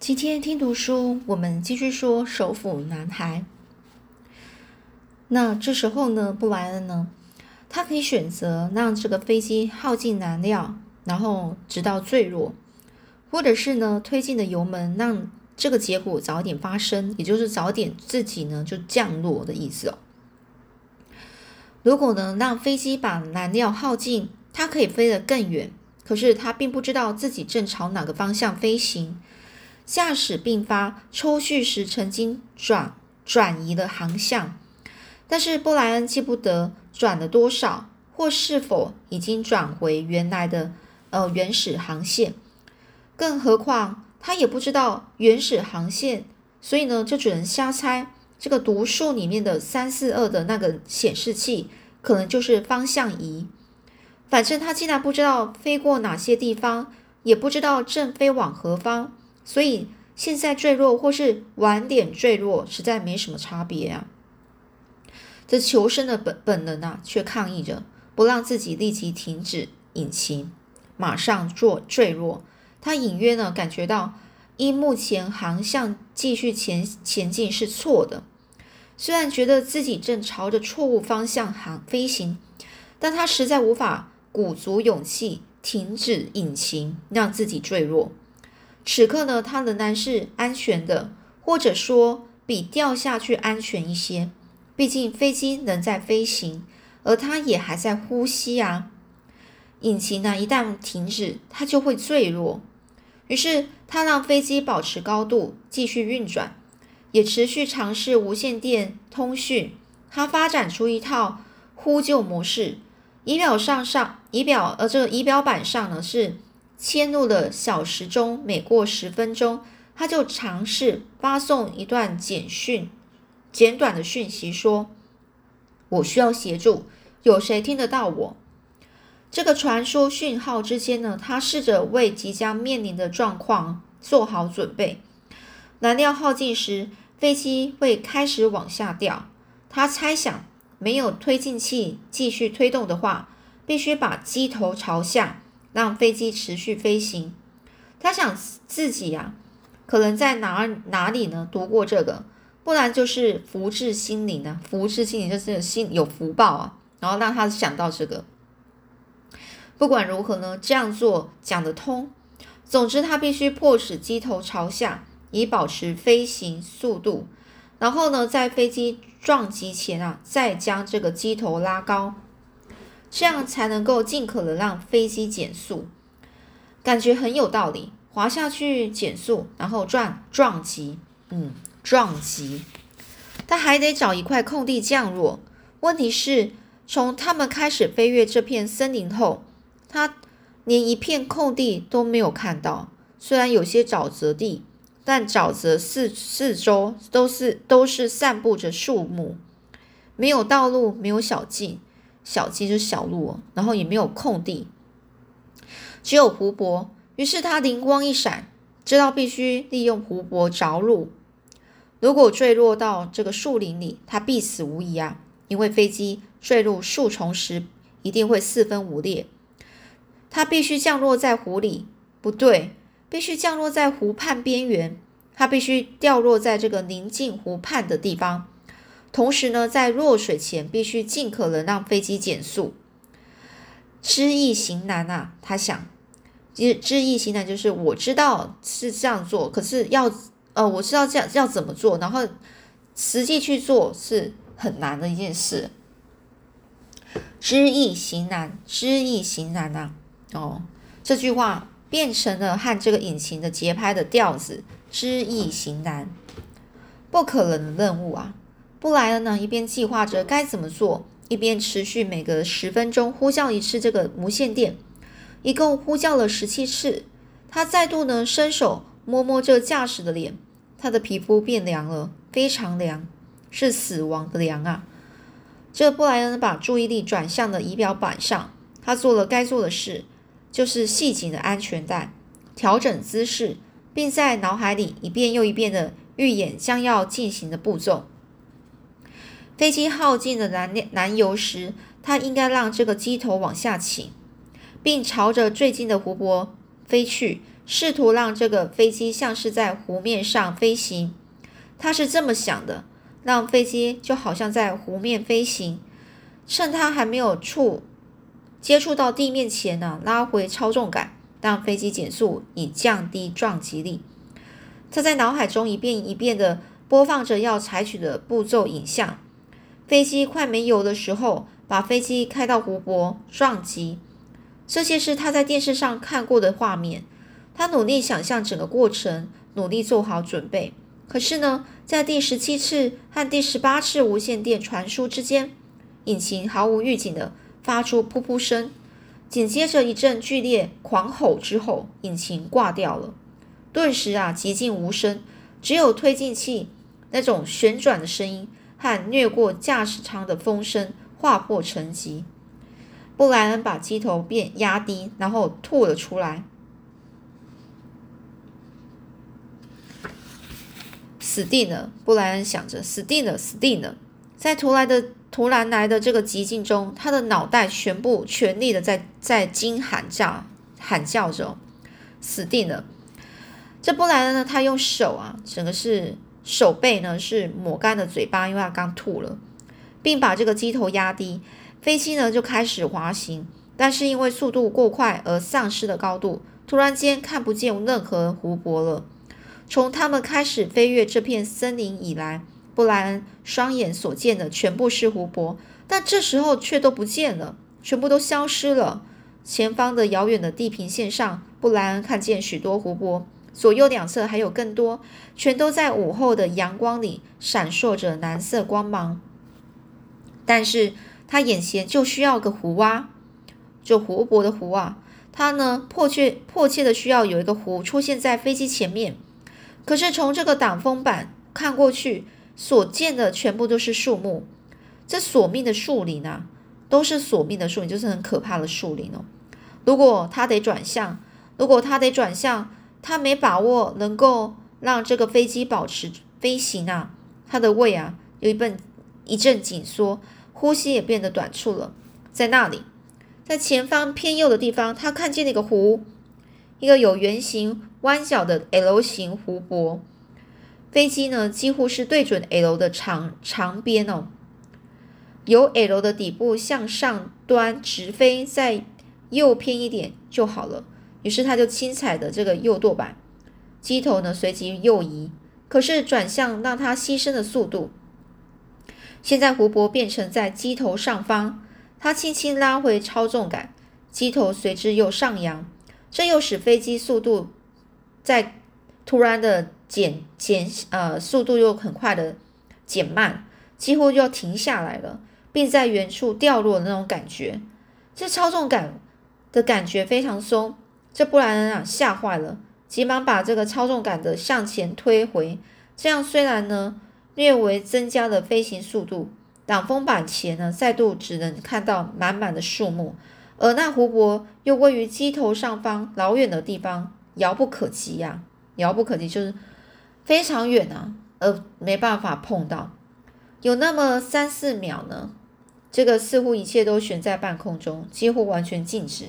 今天听读书，我们继续说首府男孩。那这时候呢，布莱恩呢，他可以选择让这个飞机耗尽燃料，然后直到坠落，或者是呢，推进的油门让这个结果早点发生，也就是早点自己呢就降落的意思哦。如果呢让飞机把燃料耗尽，它可以飞得更远，可是他并不知道自己正朝哪个方向飞行。驾驶并发抽蓄时曾经转转移了航向，但是布莱恩记不得转了多少，或是否已经转回原来的呃原始航线。更何况他也不知道原始航线，所以呢就只能瞎猜。这个读数里面的三四二的那个显示器，可能就是方向仪。反正他既然不知道飞过哪些地方，也不知道正飞往何方。所以现在坠落或是晚点坠落，实在没什么差别啊。这求生的本本能啊，却抗议着，不让自己立即停止引擎，马上做坠落。他隐约呢感觉到，依目前航向继续前前进是错的。虽然觉得自己正朝着错误方向航飞行，但他实在无法鼓足勇气停止引擎，让自己坠落。此刻呢，它仍然是安全的，或者说比掉下去安全一些。毕竟飞机仍在飞行，而它也还在呼吸啊。引擎呢，一旦停止，它就会坠落。于是他让飞机保持高度，继续运转，也持续尝试无线电通讯。他发展出一套呼救模式，仪表上上仪表呃这个仪表板上呢是。迁入了小时钟，每过十分钟，他就尝试发送一段简讯、简短的讯息，说：“我需要协助，有谁听得到我？”这个传输讯号之间呢，他试着为即将面临的状况做好准备。燃料耗尽时，飞机会开始往下掉。他猜想，没有推进器继续推动的话，必须把机头朝下。让飞机持续飞行。他想自己呀，可能在哪哪里呢读过这个，不然就是福至心灵啊，福至心灵就是心有福报啊，然后让他想到这个。不管如何呢，这样做讲得通。总之，他必须迫使机头朝下，以保持飞行速度。然后呢，在飞机撞击前啊，再将这个机头拉高。这样才能够尽可能让飞机减速，感觉很有道理。滑下去减速，然后撞撞击，嗯，撞击。他还得找一块空地降落。问题是，从他们开始飞越这片森林后，他连一片空地都没有看到。虽然有些沼泽地，但沼泽四四周都是都是散布着树木，没有道路，没有小径。小径就是小路，然后也没有空地，只有湖泊。于是他灵光一闪，知道必须利用湖泊着陆。如果坠落到这个树林里，他必死无疑啊！因为飞机坠入树丛时一定会四分五裂。他必须降落在湖里，不对，必须降落在湖畔边缘。他必须掉落在这个临近湖畔的地方。同时呢，在落水前必须尽可能让飞机减速。知易行难啊，他想，知知易行难就是我知道是这样做，可是要呃，我知道这样要怎么做，然后实际去做是很难的一件事。知易行难，知易行难啊！哦，这句话变成了和这个引擎的节拍的调子。知易行难，不可能的任务啊！布莱恩呢，一边计划着该怎么做，一边持续每隔十分钟呼叫一次这个无线电，一共呼叫了十七次。他再度呢伸手摸摸这驾驶的脸，他的皮肤变凉了，非常凉，是死亡的凉啊！这布莱恩把注意力转向了仪表板上，他做了该做的事，就是系紧了安全带，调整姿势，并在脑海里一遍又一遍的预演将要进行的步骤。飞机耗尽了燃燃油时，他应该让这个机头往下倾，并朝着最近的湖泊飞去，试图让这个飞机像是在湖面上飞行。他是这么想的：让飞机就好像在湖面飞行，趁它还没有触接触到地面前呢，拉回操纵杆，让飞机减速，以降低撞击力。他在脑海中一遍一遍的播放着要采取的步骤影像。飞机快没油的时候，把飞机开到湖泊撞击。这些是他在电视上看过的画面。他努力想象整个过程，努力做好准备。可是呢，在第十七次和第十八次无线电传输之间，引擎毫无预警的发出噗噗声，紧接着一阵剧烈狂吼之后，引擎挂掉了。顿时啊，寂静无声，只有推进器那种旋转的声音和掠过驾驶舱的风声划破沉寂。布莱恩把机头变压低，然后吐了出来。死定了！布莱恩想着，死定了，死定了！在突来的突然来的这个寂静中，他的脑袋全部全力的在在惊喊叫喊叫着，死定了！这布莱恩呢，他用手啊，整个是手背呢是抹干了嘴巴，因为他刚吐了，并把这个机头压低，飞机呢就开始滑行，但是因为速度过快而丧失了高度，突然间看不见任何湖泊了。从他们开始飞越这片森林以来，布莱恩双眼所见的全部是湖泊，但这时候却都不见了，全部都消失了。前方的遥远的地平线上，布莱恩看见许多湖泊，左右两侧还有更多，全都在午后的阳光里闪烁着蓝色光芒。但是他眼前就需要个湖啊，就湖泊的湖啊，他呢迫切迫切的需要有一个湖出现在飞机前面。可是从这个挡风板看过去，所见的全部都是树木。这索命的树林啊，都是索命的树林，就是很可怕的树林哦。如果他得转向，如果他得转向，他没把握能够让这个飞机保持飞行啊。他的胃啊，有一份一阵紧缩，呼吸也变得短促了。在那里，在前方偏右的地方，他看见那个湖，一个有圆形。弯角的 L 型湖泊，飞机呢几乎是对准 L 的长长边哦，由 L 的底部向上端直飞，再右偏一点就好了。于是他就轻踩的这个右舵板，机头呢随即右移，可是转向让他牺牲的速度。现在湖泊变成在机头上方，他轻轻拉回操纵杆，机头随之又上扬，这又使飞机速度。在突然的减减呃速度又很快的减慢，几乎就要停下来了，并在远处掉落的那种感觉，这操纵感的感觉非常松，这布莱恩啊吓坏了，急忙把这个操纵杆的向前推回，这样虽然呢略微增加了飞行速度，挡风板前呢再度只能看到满满的树木，而那湖泊又位于机头上方老远的地方。遥不可及呀，遥不可及就是非常远啊，而没办法碰到。有那么三四秒呢，这个似乎一切都悬在半空中，几乎完全静止。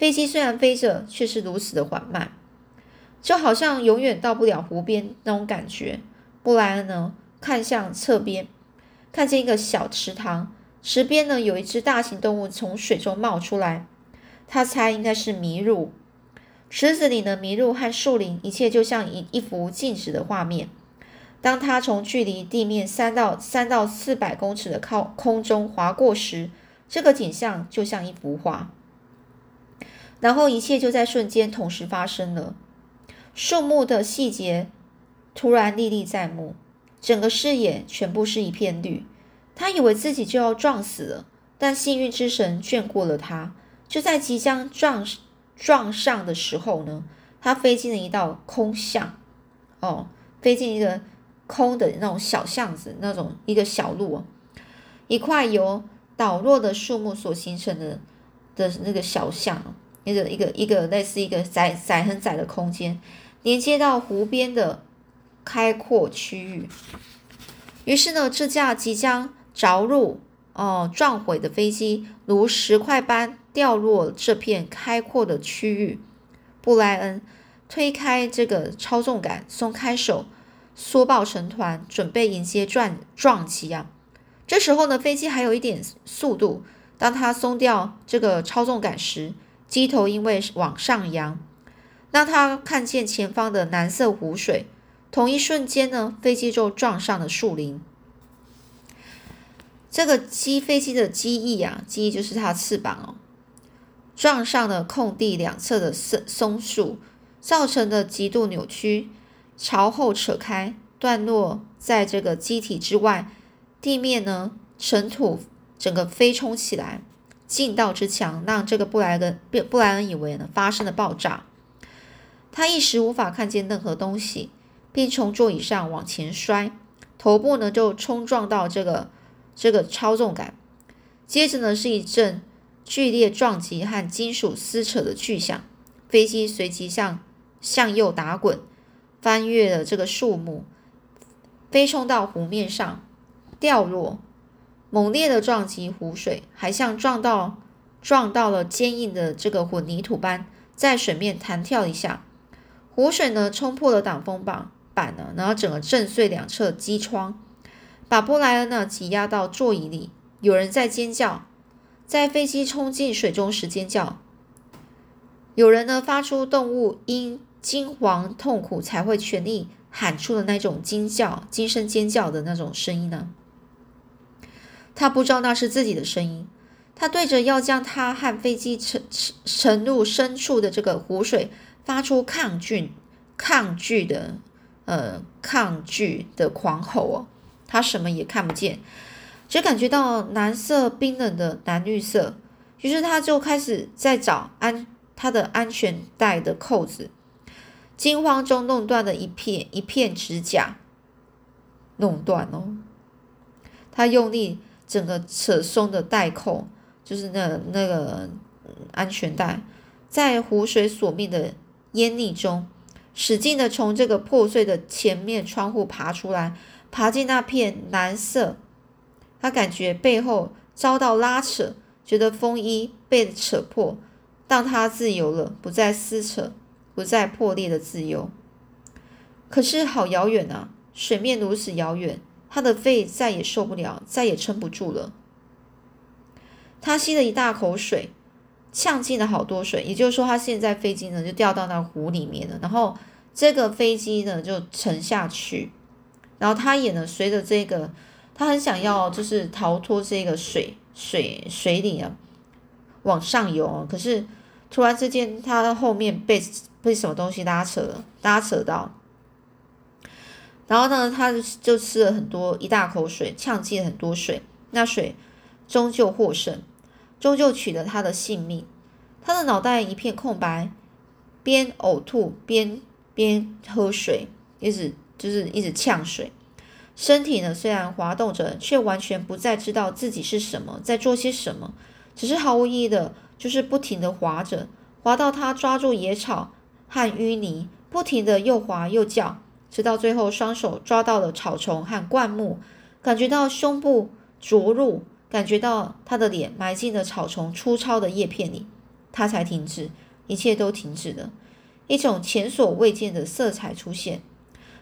飞机虽然飞着，却是如此的缓慢，就好像永远到不了湖边那种感觉。布莱恩呢，看向侧边，看见一个小池塘，池边呢有一只大型动物从水中冒出来，他猜应该是麋鹿。池子里的麋鹿和树林，一切就像一一幅静止的画面。当它从距离地面三到三到四百公尺的靠空中划过时，这个景象就像一幅画。然后一切就在瞬间同时发生了。树木的细节突然历历在目，整个视野全部是一片绿。他以为自己就要撞死了，但幸运之神眷顾了他，就在即将撞。撞上的时候呢，他飞进了一道空巷，哦，飞进一个空的那种小巷子，那种一个小路，一块由倒落的树木所形成的的那个小巷，一个一个一个类似一个窄窄很窄的空间，连接到湖边的开阔区域。于是呢，这架即将着陆。哦，撞毁的飞机如石块般掉落这片开阔的区域。布莱恩推开这个操纵杆，松开手，缩抱成团，准备迎接撞撞击啊！这时候呢，飞机还有一点速度。当他松掉这个操纵杆时，机头因为往上扬，让他看见前方的蓝色湖水。同一瞬间呢，飞机就撞上了树林。这个机飞机的机翼啊，机翼就是它的翅膀哦，撞上了空地两侧的松松树，造成的极度扭曲，朝后扯开，断落在这个机体之外。地面呢，尘土整个飞冲起来，劲道之强，让这个布莱恩布莱恩以为呢发生了爆炸。他一时无法看见任何东西，并从座椅上往前摔，头部呢就冲撞到这个这个操纵杆。接着呢是一阵剧烈撞击和金属撕扯的巨响，飞机随即向向右打滚，翻越了这个树木，飞冲到湖面上。掉落，猛烈的撞击湖水，还像撞到撞到了坚硬的这个混凝土般，在水面弹跳一下。湖水呢，冲破了挡风板板呢，然后整个震碎两侧机窗，把布莱恩呢挤压到座椅里。有人在尖叫，在飞机冲进水中时尖叫。有人呢发出动物因惊惶痛苦才会全力喊出的那种惊叫、惊声尖叫的那种声音呢。他不知道那是自己的声音，他对着要将他和飞机沉沉沉入深处的这个湖水发出抗拒、抗拒的呃抗拒的狂吼哦。他什么也看不见，只感觉到蓝色冰冷的蓝绿色。于是他就开始在找安他的安全带的扣子，惊慌中弄断了一片一片指甲，弄断哦。他用力。整个扯松的带扣，就是那那个安全带，在湖水索命的烟溺中，使劲的从这个破碎的前面窗户爬出来，爬进那片蓝色。他感觉背后遭到拉扯，觉得风衣被扯破，让他自由了，不再撕扯，不再破裂的自由。可是好遥远啊，水面如此遥远。他的肺再也受不了，再也撑不住了。他吸了一大口水，呛进了好多水。也就是说，他现在飞机呢就掉到那湖里面了。然后这个飞机呢就沉下去，然后他也呢随着这个，他很想要就是逃脱这个水水水里啊，往上游。可是突然之间，他的后面被被什么东西拉扯了，拉扯到。然后呢，他就吃了很多一大口水，呛进很多水。那水终究获胜，终究取得他的性命。他的脑袋一片空白，边呕吐边边喝水，一直就是一直呛水。身体呢虽然滑动着，却完全不再知道自己是什么，在做些什么，只是毫无意义的，就是不停的滑着，滑到他抓住野草和淤泥，不停的又滑又叫。直到最后，双手抓到了草丛和灌木，感觉到胸部着入，感觉到他的脸埋进了草丛粗糙的叶片里，他才停止，一切都停止了。一种前所未见的色彩出现，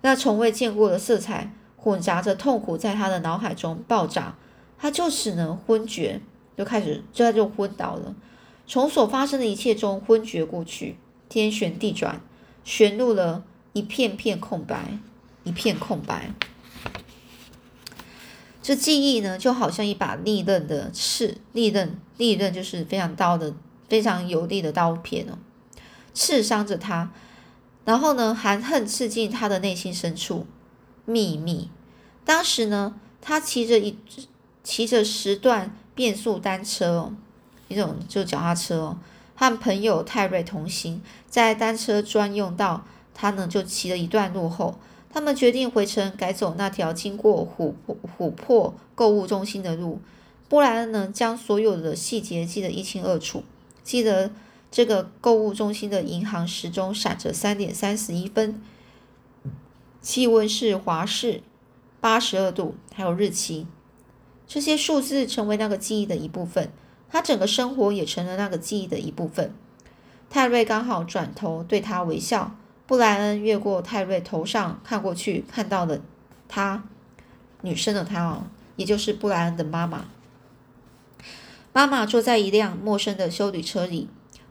那从未见过的色彩混杂着痛苦，在他的脑海中爆炸，他就此呢昏厥，就开始就在就昏倒了，从所发生的一切中昏厥过去，天旋地转，旋入了。一片片空白，一片空白。这记忆呢，就好像一把利刃的刺，利刃，利刃就是非常刀的，非常有力的刀片哦，刺伤着他。然后呢，含恨刺进他的内心深处。秘密。当时呢，他骑着一骑着十段变速单车哦，一种就脚踏车哦，和朋友泰瑞同行，在单车专用道。他呢就骑了一段路后，他们决定回城改走那条经过琥珀琥珀购物中心的路。布莱恩呢将所有的细节记得一清二楚，记得这个购物中心的银行时钟闪着三点三十一分，气温是华氏八十二度，还有日期，这些数字成为那个记忆的一部分。他整个生活也成了那个记忆的一部分。泰瑞刚好转头对他微笑。布莱恩越过泰瑞头上看过去，看到了他女生的他哦，也就是布莱恩的妈妈。妈妈坐在一辆陌生的修理车里，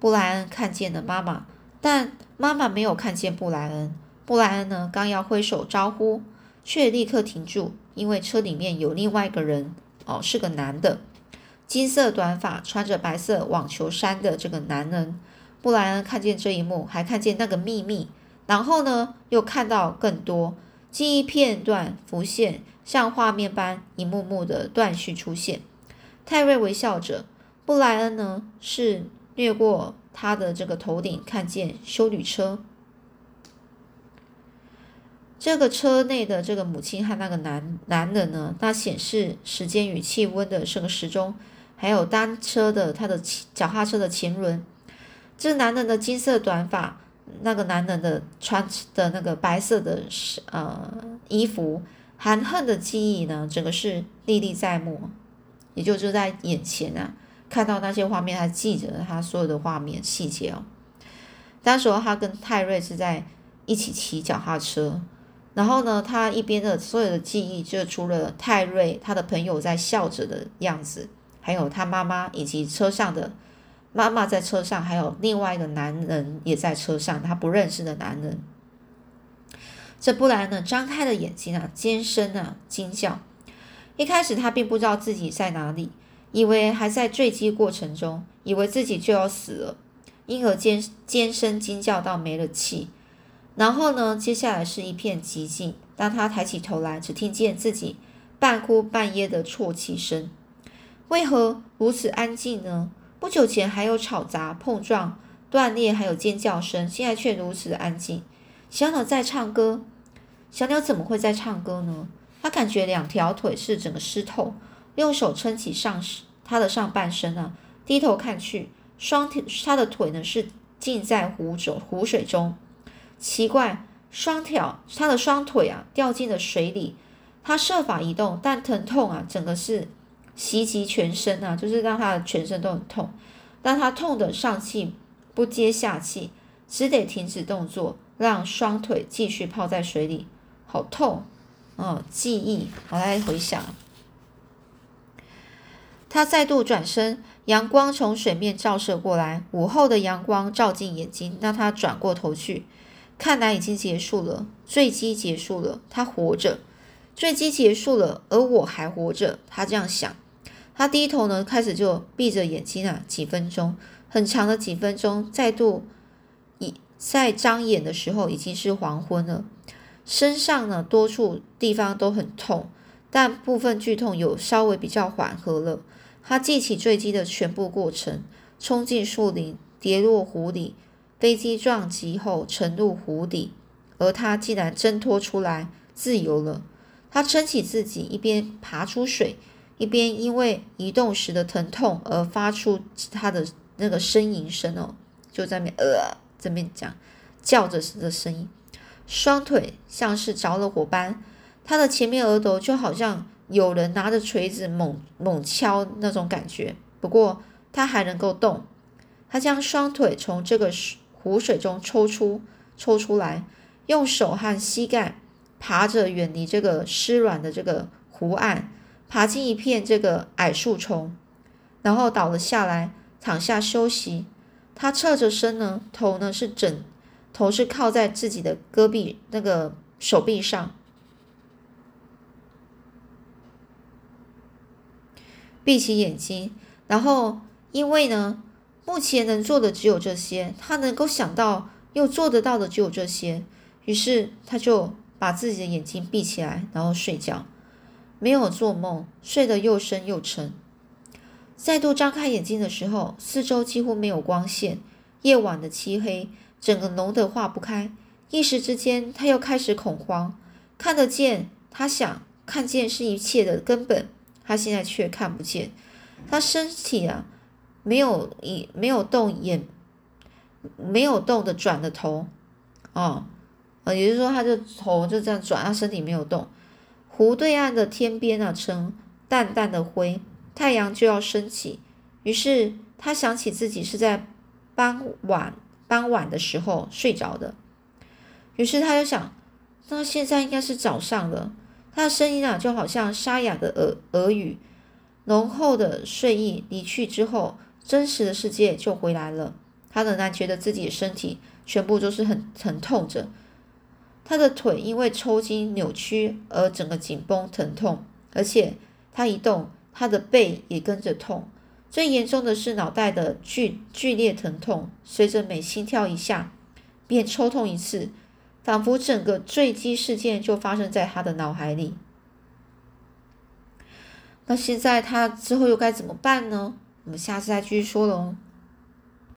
布莱恩看见了妈妈，但妈妈没有看见布莱恩。布莱恩呢，刚要挥手招呼，却立刻停住，因为车里面有另外一个人哦，是个男的，金色短发，穿着白色网球衫的这个男人。布莱恩看见这一幕，还看见那个秘密，然后呢，又看到更多记忆片段浮现，像画面般一幕幕的断续出现。泰瑞微笑着，布莱恩呢是掠过他的这个头顶，看见修旅车。这个车内的这个母亲和那个男男人呢，那显示时间与气温的是个时钟，还有单车的他的脚踏车的前轮。这男人的金色短发，那个男人的穿的那个白色的呃衣服，含恨的记忆呢，整个是历历在目。也就就在眼前啊，看到那些画面，还记着他所有的画面细节哦。当时候他跟泰瑞是在一起骑脚踏车，然后呢，他一边的所有的记忆，就除了泰瑞他的朋友在笑着的样子，还有他妈妈以及车上的妈妈在车上，还有另外一个男人也在车上，他不认识的男人。这布莱呢，张开了眼睛啊，尖声啊，惊叫。一开始他并不知道自己在哪里，以为还在坠机过程中，以为自己就要死了，因而尖尖声惊叫到没了气。然后呢，接下来是一片寂静。当他抬起头来，只听见自己半哭半噎的啜泣声。为何如此安静呢？不久前还有吵杂、碰撞、断裂，还有尖叫声，现在却如此的安静。小鸟在唱歌，小鸟怎么会在唱歌呢？它感觉两条腿是整个湿透，用手撑起上它的上半身啊，低头看去，双腿它的腿呢是浸在湖中湖水中，奇怪，双条它的双腿啊掉进了水里，它设法移动，但疼痛啊整个是袭击全身啊，就是让他的全身都很痛，但他痛得上气不接下气，只得停止动作，让双腿继续泡在水里，好痛。哦，记忆，我来回想。他再度转身，阳光从水面照射过来，午后的阳光照进眼睛，让他转过头去。看来已经结束了，坠机结束了，他活着，坠机结束了，而我还活着。他这样想。他低头呢，开始就闭着眼睛啊，几分钟，很长的几分钟。再度一再张眼的时候，已经是黄昏了。身上呢，多处地方都很痛，但部分剧痛有稍微比较缓和了。他记起坠机的全部过程：冲进树林，跌落湖里，飞机撞击后沉入湖底，而他竟然挣脱出来，自由了。他撑起自己，一边爬出水，一边因为移动时的疼痛而发出他的那个呻吟声哦，就在那呃这边讲叫着的声音。双腿像是着了火般，他的前面额头就好像有人拿着锤子猛猛敲那种感觉。不过他还能够动，他将双腿从这个湖水中抽出，抽出来，用手和膝盖爬着远离这个湿软的这个湖岸，爬进一片这个矮树丛，然后倒了下来，躺下休息。他侧着身呢，头呢是枕。头是靠在自己的胳臂那个手臂上，闭起眼睛，然后因为呢，目前能做的只有这些，他能够想到又做得到的只有这些，于是他就把自己的眼睛闭起来，然后睡觉，没有做梦，睡得又深又沉。再度张开眼睛的时候，四周几乎没有光线，夜晚的漆黑。整个浓得化不开，一时之间，他又开始恐慌。看得见，他想看见是一切的根本，他现在却看不见。他身体啊，没有一没有动，也没有动的转了头。哦，呃，也就是说，他的头就这样转，他身体没有动。湖对岸的天边啊，呈淡淡的灰，太阳就要升起。于是他想起自己是在傍晚。傍晚的时候睡着的，于是他就想，那现在应该是早上了。他的声音啊，就好像沙哑的耳耳语。浓厚的睡意离去之后，真实的世界就回来了。他仍然觉得自己的身体全部都是很疼痛着，他的腿因为抽筋扭曲而整个紧绷疼痛，而且他一动，他的背也跟着痛。最严重的是脑袋的剧剧烈疼痛，随着每心跳一下，便抽痛一次，仿佛整个坠机事件就发生在他的脑海里。那现在他之后又该怎么办呢？我们下次再继续说喽。